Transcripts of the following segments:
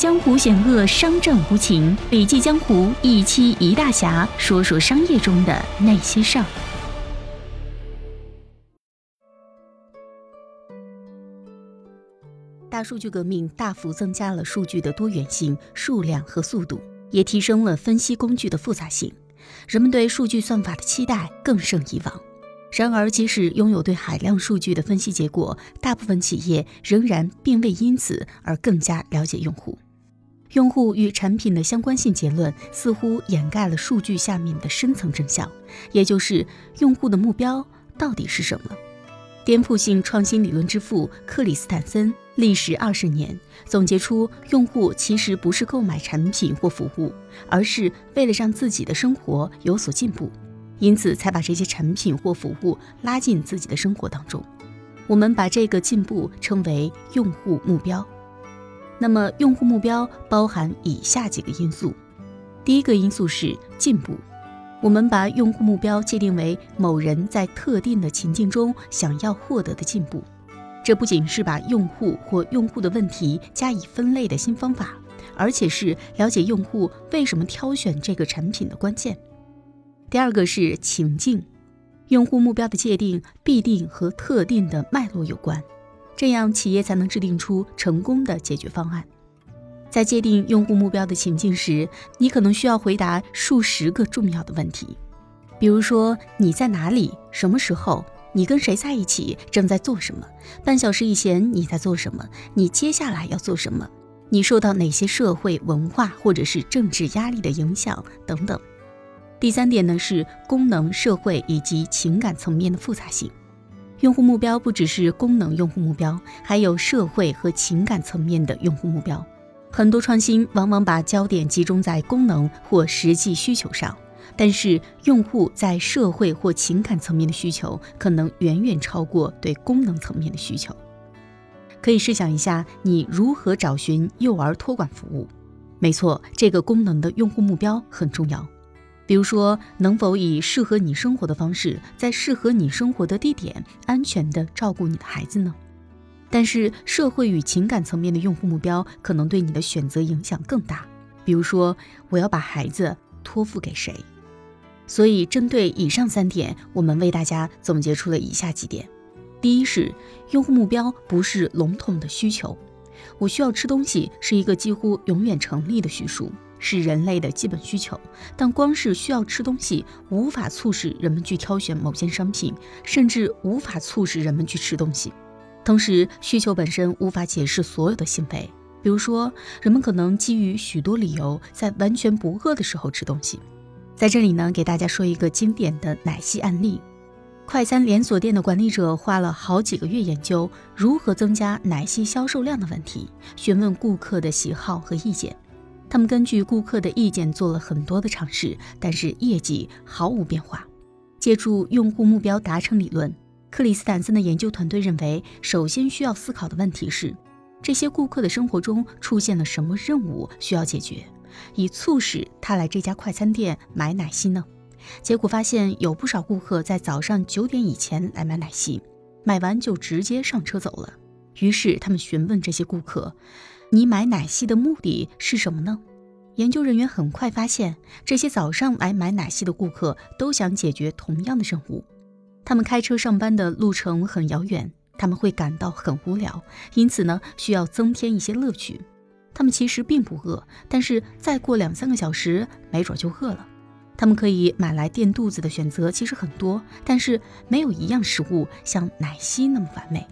江湖险恶，商战无情。笔记江湖一期一大侠，说说商业中的那些事儿。大数据革命大幅增加了数据的多元性、数量和速度，也提升了分析工具的复杂性。人们对数据算法的期待更胜以往。然而，即使拥有对海量数据的分析结果，大部分企业仍然并未因此而更加了解用户。用户与产品的相关性结论似乎掩盖了数据下面的深层真相，也就是用户的目标到底是什么？颠覆性创新理论之父克里斯坦森历时二十年，总结出用户其实不是购买产品或服务，而是为了让自己的生活有所进步，因此才把这些产品或服务拉进自己的生活当中。我们把这个进步称为用户目标。那么，用户目标包含以下几个因素。第一个因素是进步。我们把用户目标界定为某人在特定的情境中想要获得的进步。这不仅是把用户或用户的问题加以分类的新方法，而且是了解用户为什么挑选这个产品的关键。第二个是情境。用户目标的界定必定和特定的脉络有关。这样，企业才能制定出成功的解决方案。在界定用户目标的情境时，你可能需要回答数十个重要的问题，比如说你在哪里、什么时候、你跟谁在一起、正在做什么、半小时以前你在做什么、你接下来要做什么、你受到哪些社会文化或者是政治压力的影响等等。第三点呢是功能、社会以及情感层面的复杂性。用户目标不只是功能用户目标，还有社会和情感层面的用户目标。很多创新往往把焦点集中在功能或实际需求上，但是用户在社会或情感层面的需求可能远远超过对功能层面的需求。可以试想一下，你如何找寻幼儿托管服务？没错，这个功能的用户目标很重要。比如说，能否以适合你生活的方式，在适合你生活的地点，安全地照顾你的孩子呢？但是，社会与情感层面的用户目标可能对你的选择影响更大。比如说，我要把孩子托付给谁？所以，针对以上三点，我们为大家总结出了以下几点：第一是，用户目标不是笼统的需求，我需要吃东西是一个几乎永远成立的叙述。是人类的基本需求，但光是需要吃东西，无法促使人们去挑选某件商品，甚至无法促使人们去吃东西。同时，需求本身无法解释所有的行为。比如说，人们可能基于许多理由，在完全不饿的时候吃东西。在这里呢，给大家说一个经典的奶昔案例：快餐连锁店的管理者花了好几个月研究如何增加奶昔销售量的问题，询问顾客的喜好和意见。他们根据顾客的意见做了很多的尝试，但是业绩毫无变化。借助用户目标达成理论，克里斯坦森的研究团队认为，首先需要思考的问题是：这些顾客的生活中出现了什么任务需要解决，以促使他来这家快餐店买奶昔呢？结果发现，有不少顾客在早上九点以前来买奶昔，买完就直接上车走了。于是他们询问这些顾客。你买奶昔的目的是什么呢？研究人员很快发现，这些早上来买奶昔的顾客都想解决同样的任务。他们开车上班的路程很遥远，他们会感到很无聊，因此呢，需要增添一些乐趣。他们其实并不饿，但是再过两三个小时，没准就饿了。他们可以买来垫肚子的选择其实很多，但是没有一样食物像奶昔那么完美。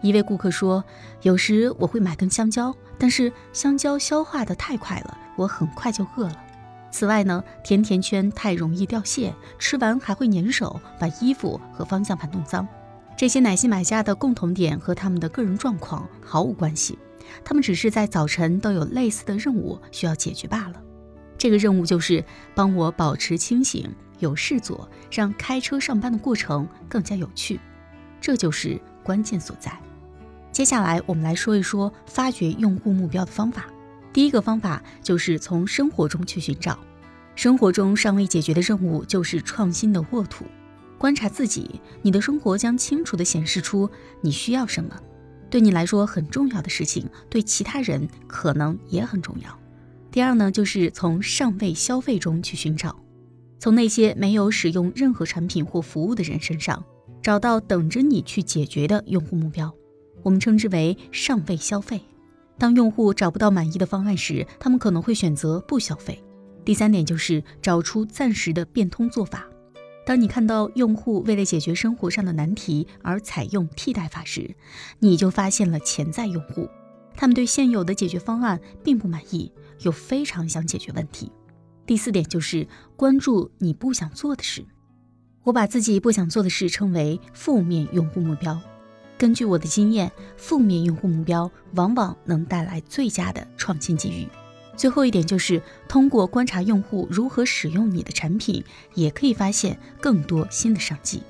一位顾客说：“有时我会买根香蕉，但是香蕉消化的太快了，我很快就饿了。此外呢，甜甜圈太容易掉屑，吃完还会粘手，把衣服和方向盘弄脏。这些奶昔买家的共同点和他们的个人状况毫无关系，他们只是在早晨都有类似的任务需要解决罢了。这个任务就是帮我保持清醒，有事做，让开车上班的过程更加有趣。这就是关键所在。”接下来，我们来说一说发掘用户目标的方法。第一个方法就是从生活中去寻找。生活中尚未解决的任务就是创新的沃土。观察自己，你的生活将清楚地显示出你需要什么。对你来说很重要的事情，对其他人可能也很重要。第二呢，就是从尚未消费中去寻找，从那些没有使用任何产品或服务的人身上，找到等着你去解决的用户目标，我们称之为尚未消费。当用户找不到满意的方案时，他们可能会选择不消费。第三点就是找出暂时的变通做法。当你看到用户为了解决生活上的难题而采用替代法时，你就发现了潜在用户，他们对现有的解决方案并不满意，又非常想解决问题。第四点就是关注你不想做的事。我把自己不想做的事称为负面用户目标。根据我的经验，负面用户目标往往能带来最佳的创新机遇。最后一点就是通过观察用户如何使用你的产品，也可以发现更多新的商机。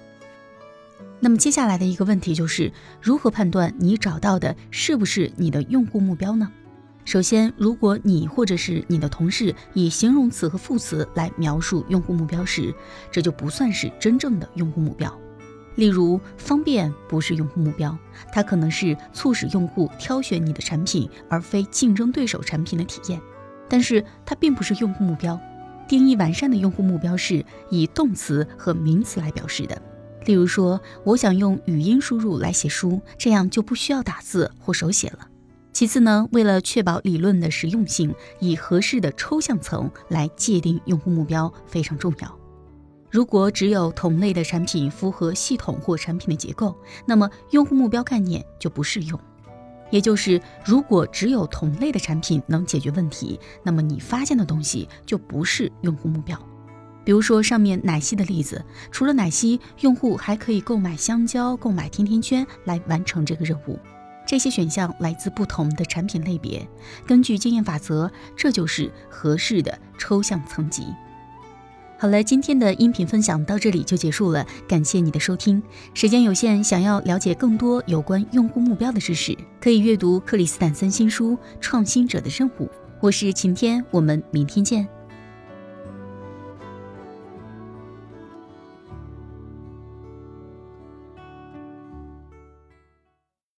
那么接下来的一个问题就是如何判断你找到的是不是你的用户目标呢？首先，如果你或者是你的同事以形容词和副词来描述用户目标时，这就不算是真正的用户目标。例如，方便不是用户目标，它可能是促使用户挑选你的产品而非竞争对手产品的体验。但是它并不是用户目标。定义完善的用户目标是以动词和名词来表示的。例如说，我想用语音输入来写书，这样就不需要打字或手写了。其次呢，为了确保理论的实用性，以合适的抽象层来界定用户目标非常重要。如果只有同类的产品符合系统或产品的结构，那么用户目标概念就不适用。也就是，如果只有同类的产品能解决问题，那么你发现的东西就不是用户目标。比如说上面奶昔的例子，除了奶昔，用户还可以购买香蕉、购买甜甜圈来完成这个任务。这些选项来自不同的产品类别。根据经验法则，这就是合适的抽象层级。好了，今天的音频分享到这里就结束了，感谢你的收听。时间有限，想要了解更多有关用户目标的知识，可以阅读克里斯坦森新书《创新者的任务》。我是晴天，我们明天见。